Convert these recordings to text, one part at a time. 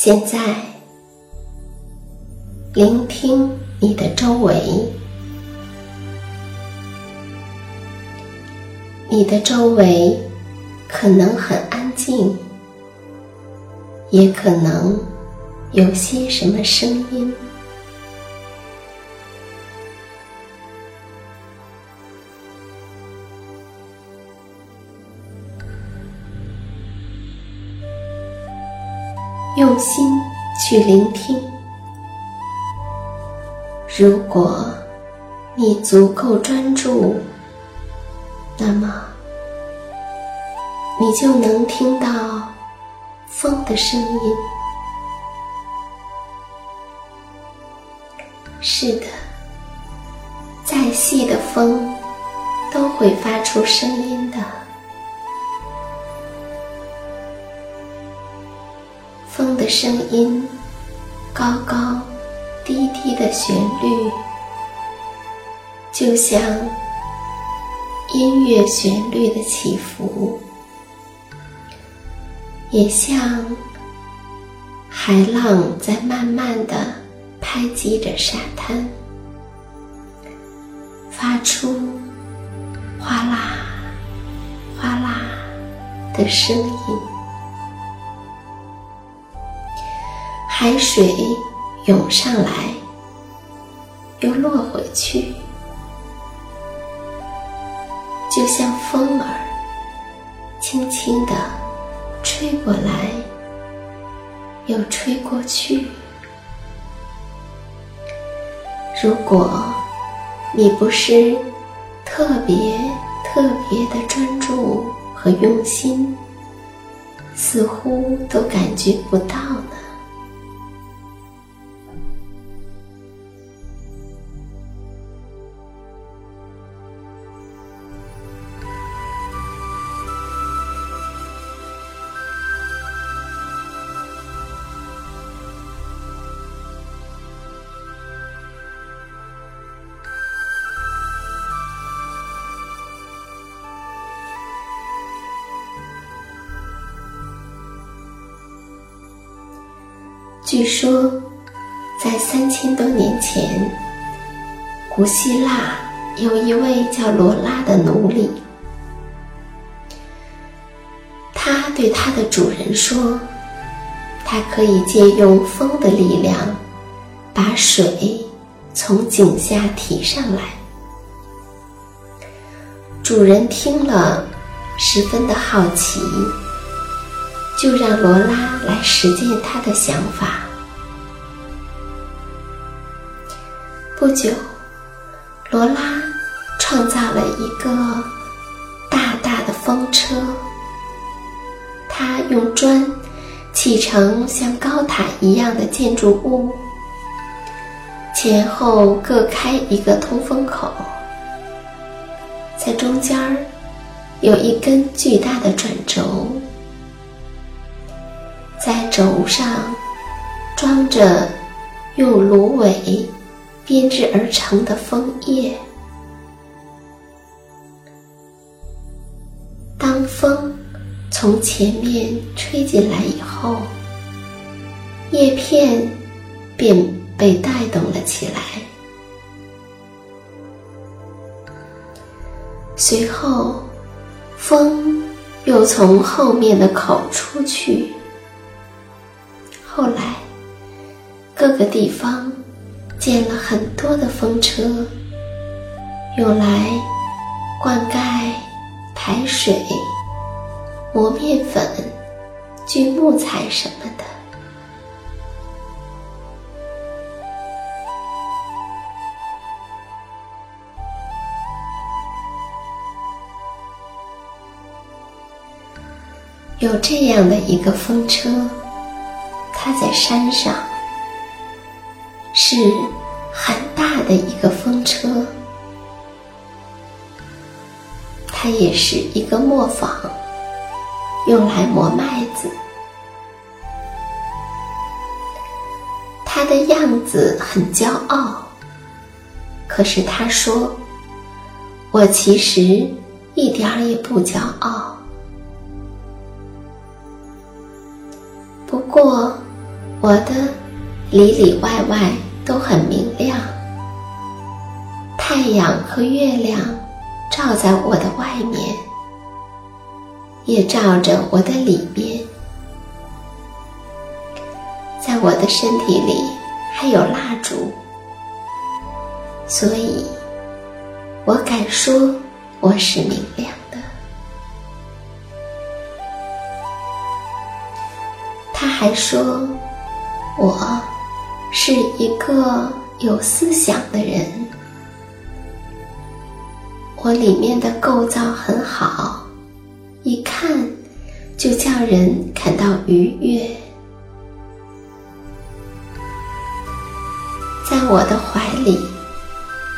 现在，聆听你的周围。你的周围可能很安静，也可能有些什么声音。用心去聆听。如果你足够专注，那么你就能听到风的声音。是的，再细的风都会发出声音的。声音，高高低低的旋律，就像音乐旋律的起伏，也像海浪在慢慢的拍击着沙滩，发出哗啦哗啦的声音。海水涌上来，又落回去，就像风儿轻轻地吹过来，又吹过去。如果你不是特别特别的专注和用心，似乎都感觉不到呢。据说，在三千多年前，古希腊有一位叫罗拉的奴隶，他对他的主人说：“他可以借用风的力量，把水从井下提上来。”主人听了，十分的好奇。就让罗拉来实践他的想法。不久，罗拉创造了一个大大的风车。他用砖砌成像高塔一样的建筑物，前后各开一个通风口，在中间儿有一根巨大的转轴。在轴上装着用芦苇编织而成的枫叶。当风从前面吹进来以后，叶片便被带动了起来。随后，风又从后面的口出去。后来，各个地方建了很多的风车，用来灌溉、排水、磨面粉、锯木材什么的。有这样的一个风车。它在山上，是很大的一个风车。它也是一个磨坊，用来磨麦子。它的样子很骄傲，可是他说：“我其实一点儿也不骄傲。”不过。我的里里外外都很明亮，太阳和月亮照在我的外面，也照着我的里面，在我的身体里还有蜡烛，所以我敢说我是明亮的。他还说。我是一个有思想的人，我里面的构造很好，一看就叫人感到愉悦。在我的怀里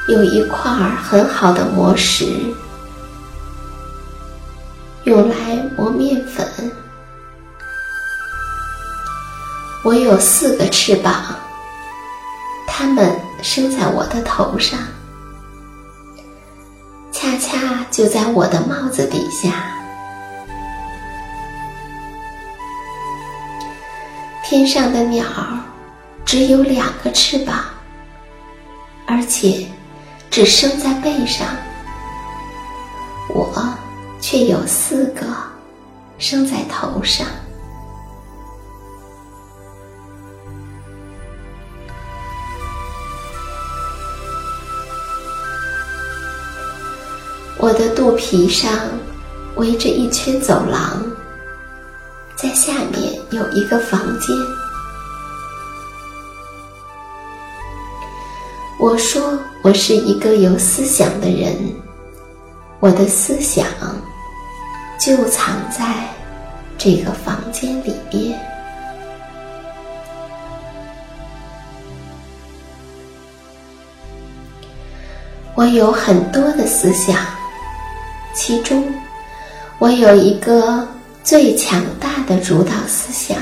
有一块很好的磨石，用来磨面粉。我有四个翅膀，它们生在我的头上，恰恰就在我的帽子底下。天上的鸟只有两个翅膀，而且只生在背上，我却有四个，生在头上。我的肚皮上围着一圈走廊，在下面有一个房间。我说我是一个有思想的人，我的思想就藏在这个房间里面。我有很多的思想。其中，我有一个最强大的主导思想。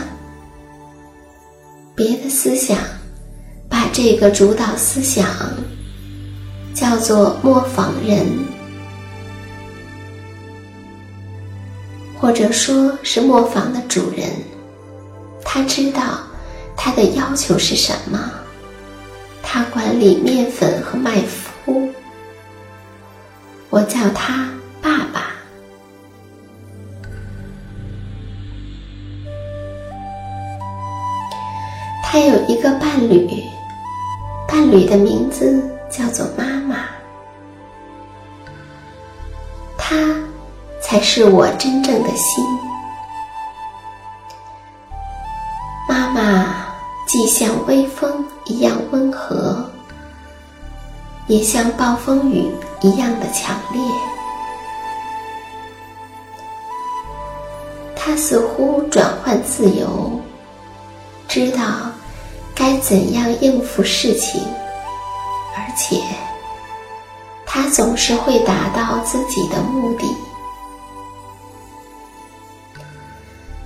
别的思想把这个主导思想叫做模仿人，或者说是磨坊的主人。他知道他的要求是什么，他管理面粉和麦麸。我叫他。还有一个伴侣，伴侣的名字叫做妈妈，她才是我真正的心。妈妈既像微风一样温和，也像暴风雨一样的强烈。他似乎转换自由，知道该怎样应付事情，而且他总是会达到自己的目的。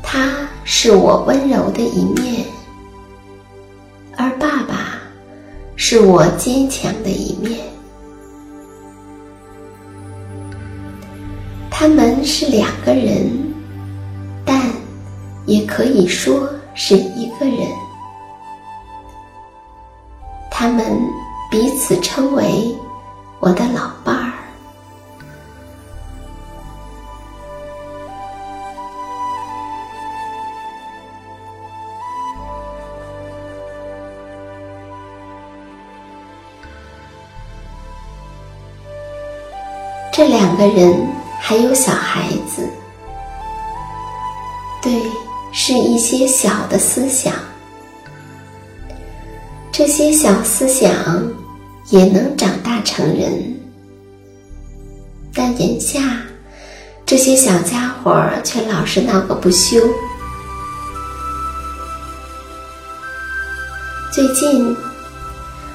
他是我温柔的一面，而爸爸是我坚强的一面。他们是两个人。但也可以说是一个人，他们彼此称为我的老伴儿。这两个人还有小孩子，对。是一些小的思想，这些小思想也能长大成人，但眼下这些小家伙却老是闹个不休。最近，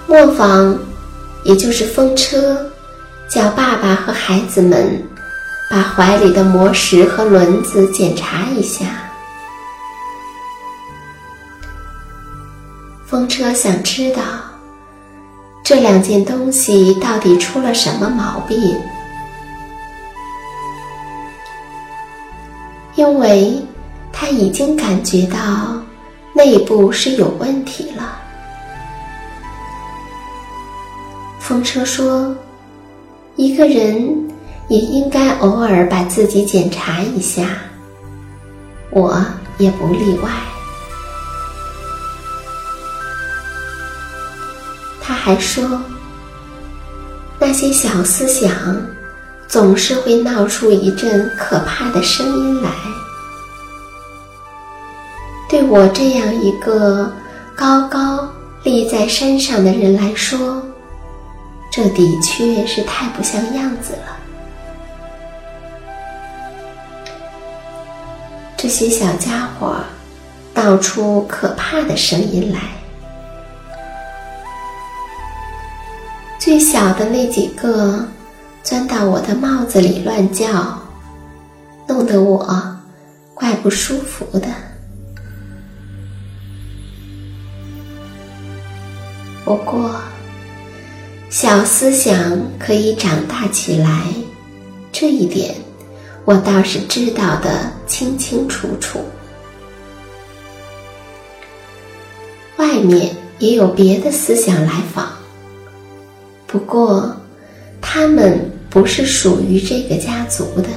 磨坊，也就是风车，叫爸爸和孩子们把怀里的磨石和轮子检查一下。风车想知道这两件东西到底出了什么毛病，因为他已经感觉到内部是有问题了。风车说：“一个人也应该偶尔把自己检查一下，我也不例外。”还说：“那些小思想总是会闹出一阵可怕的声音来。对我这样一个高高立在山上的人来说，这的确是太不像样子了。这些小家伙闹出可怕的声音来。”最小的那几个钻到我的帽子里乱叫，弄得我怪不舒服的。不过，小思想可以长大起来，这一点我倒是知道的清清楚楚。外面也有别的思想来访。不过，他们不是属于这个家族的。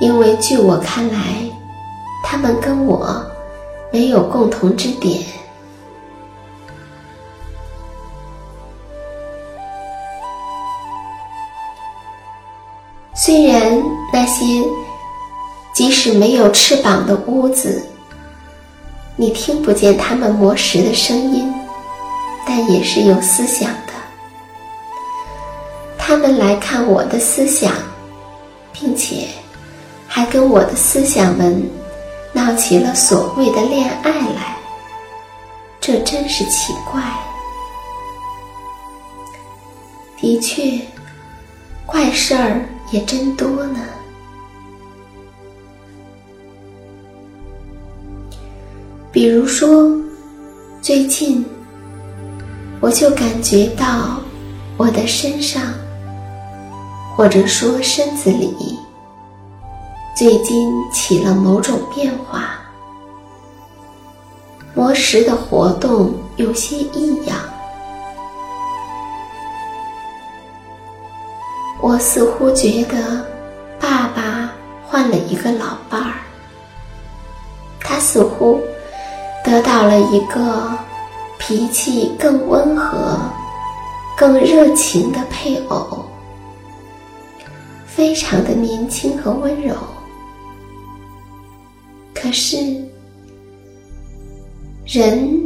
因为据我看来，他们跟我没有共同之点。虽然那些即使没有翅膀的屋子，你听不见它们磨石的声音，但也是有思想的。他们来看我的思想，并且还跟我的思想们闹起了所谓的恋爱来，这真是奇怪。的确，怪事儿。也真多呢。比如说，最近我就感觉到我的身上，或者说身子里，最近起了某种变化，磨石的活动有些异样。我似乎觉得，爸爸换了一个老伴儿。他似乎得到了一个脾气更温和、更热情的配偶，非常的年轻和温柔。可是，人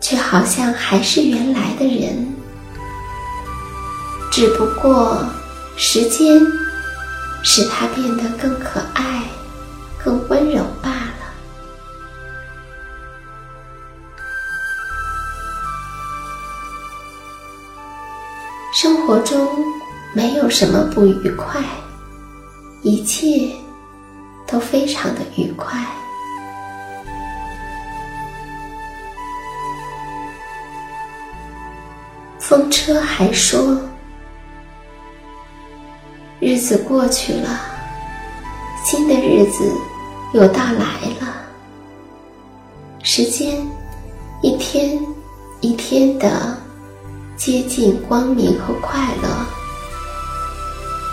却好像还是原来的人，只不过。时间使他变得更可爱、生活中没有什么不愉快，一切都非常的愉快。风车还说。日子过去了，新的日子又到来了。时间一天一天的接近光明和快乐，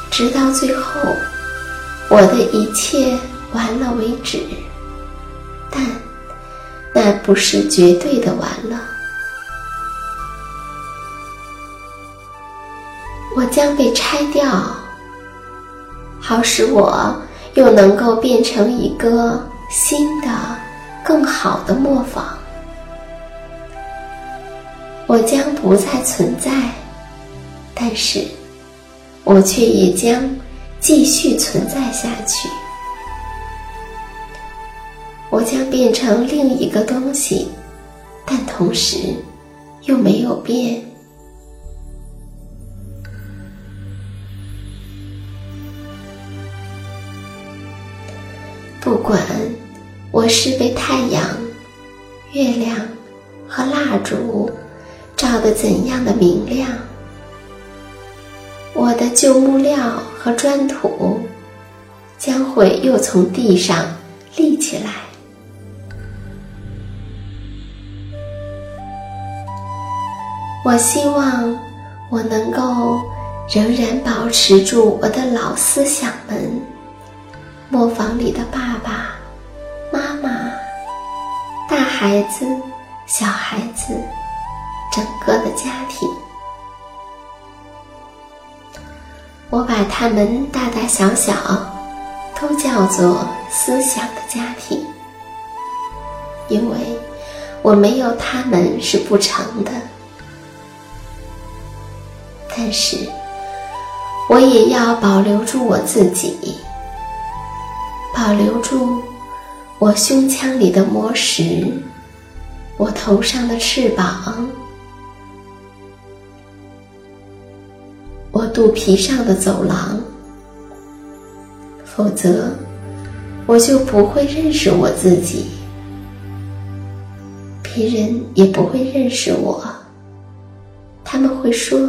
直到最后，我的一切完了为止。但那不是绝对的完了，我将被拆掉。好使我又能够变成一个新的、更好的磨坊。我将不再存在，但是我却也将继续存在下去。我将变成另一个东西，但同时又没有变。不管我是被太阳、月亮和蜡烛照得怎样的明亮，我的旧木料和砖土将会又从地上立起来。我希望我能够仍然保持住我的老思想们。磨坊里的爸爸妈妈、大孩子、小孩子，整个的家庭，我把他们大大小小都叫做思想的家庭，因为我没有他们是不成的。但是，我也要保留住我自己。保留住我胸腔里的魔石，我头上的翅膀，我肚皮上的走廊。否则，我就不会认识我自己，别人也不会认识我。他们会说：“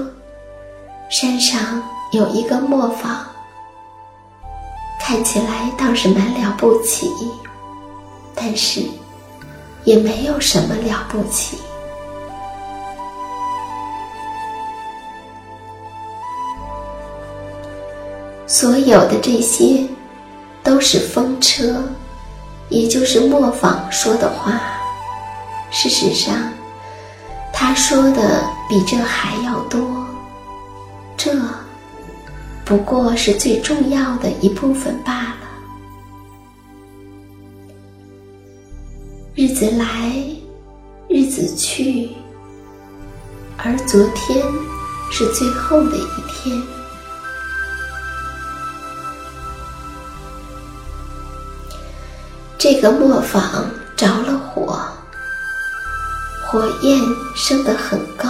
山上有一个磨坊。”看起来倒是蛮了不起，但是也没有什么了不起。所有的这些，都是风车，也就是磨坊说的话。事实上，他说的比这还要多。这不过是最重要的一部分罢了。日子来，日子去，而昨天是最后的一天。这个磨坊着了火，火焰升得很高，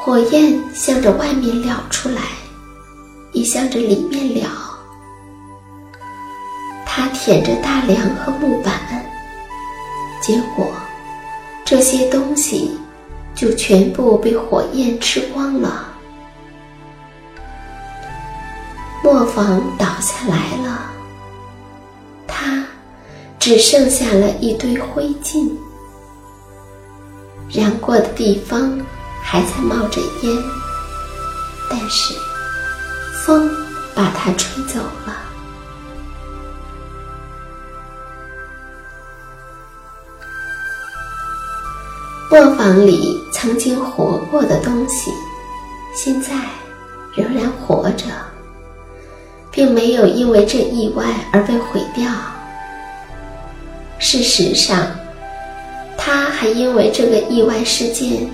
火焰向着外面燎出来，也向着里面燎。它舔着大梁和木板，结果这些东西就全部被火焰吃光了，磨坊倒下来了。只剩下了一堆灰烬，燃过的地方还在冒着烟，但是风把它吹走了。磨坊里曾经活过的东西，现在仍然活着，并没有因为这意外而被毁掉。事实上，他还因为这个意外事件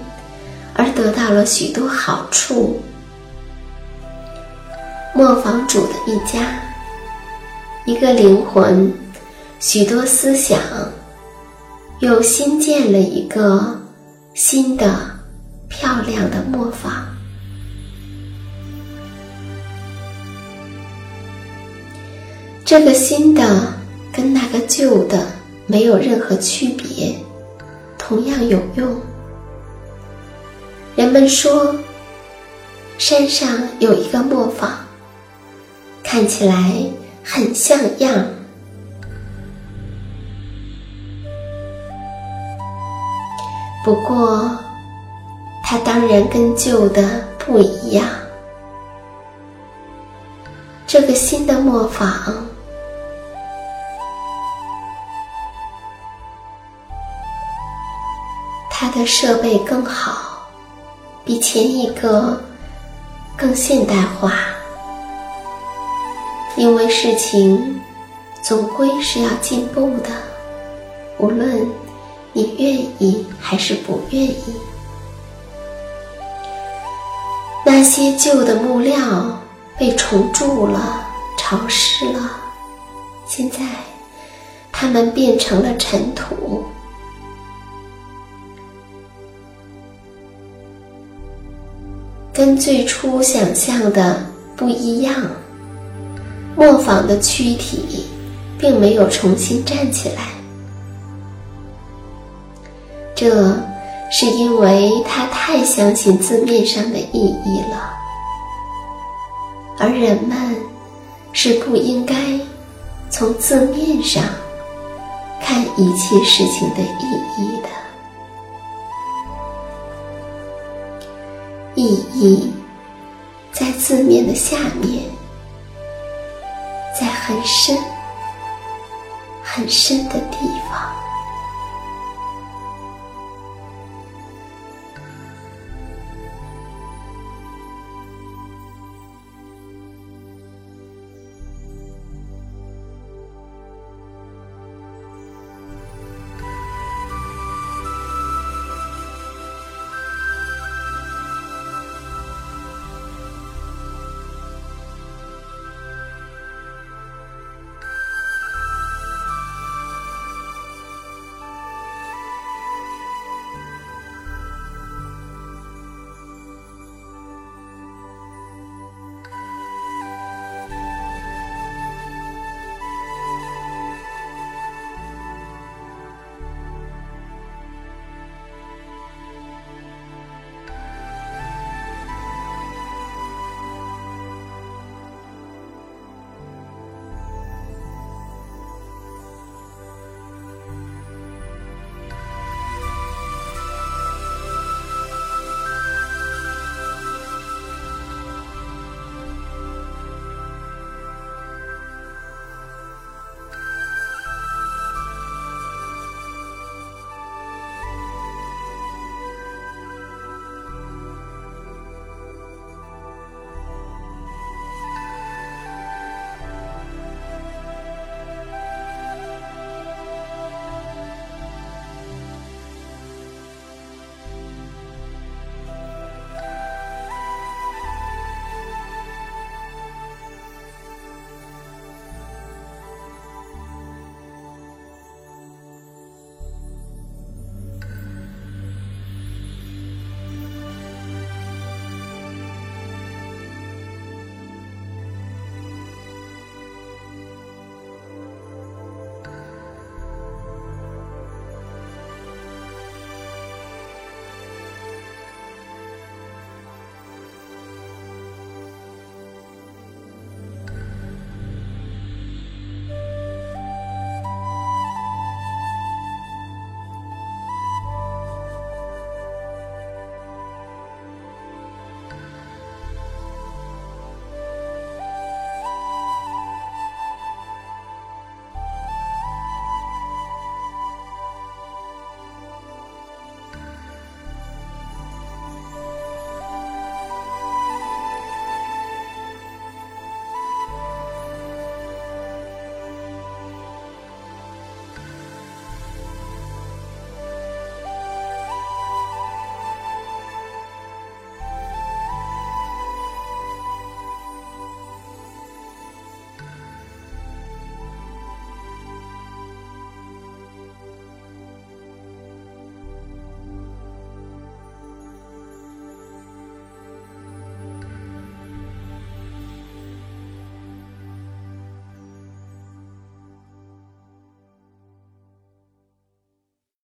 而得到了许多好处。磨坊主的一家，一个灵魂，许多思想，又新建了一个新的漂亮的磨坊。这个新的跟那个旧的。没有任何区别，同样有用。人们说，山上有一个磨坊，看起来很像样。不过，它当然跟旧的不一样。这个新的磨坊。它的设备更好，比前一个更现代化。因为事情总归是要进步的，无论你愿意还是不愿意。那些旧的木料被虫蛀了、潮湿了，现在它们变成了尘土。跟最初想象的不一样，磨坊的躯体并没有重新站起来，这是因为他太相信字面上的意义了，而人们是不应该从字面上看一切事情的意义的。意义在字面的下面，在很深、很深的地方。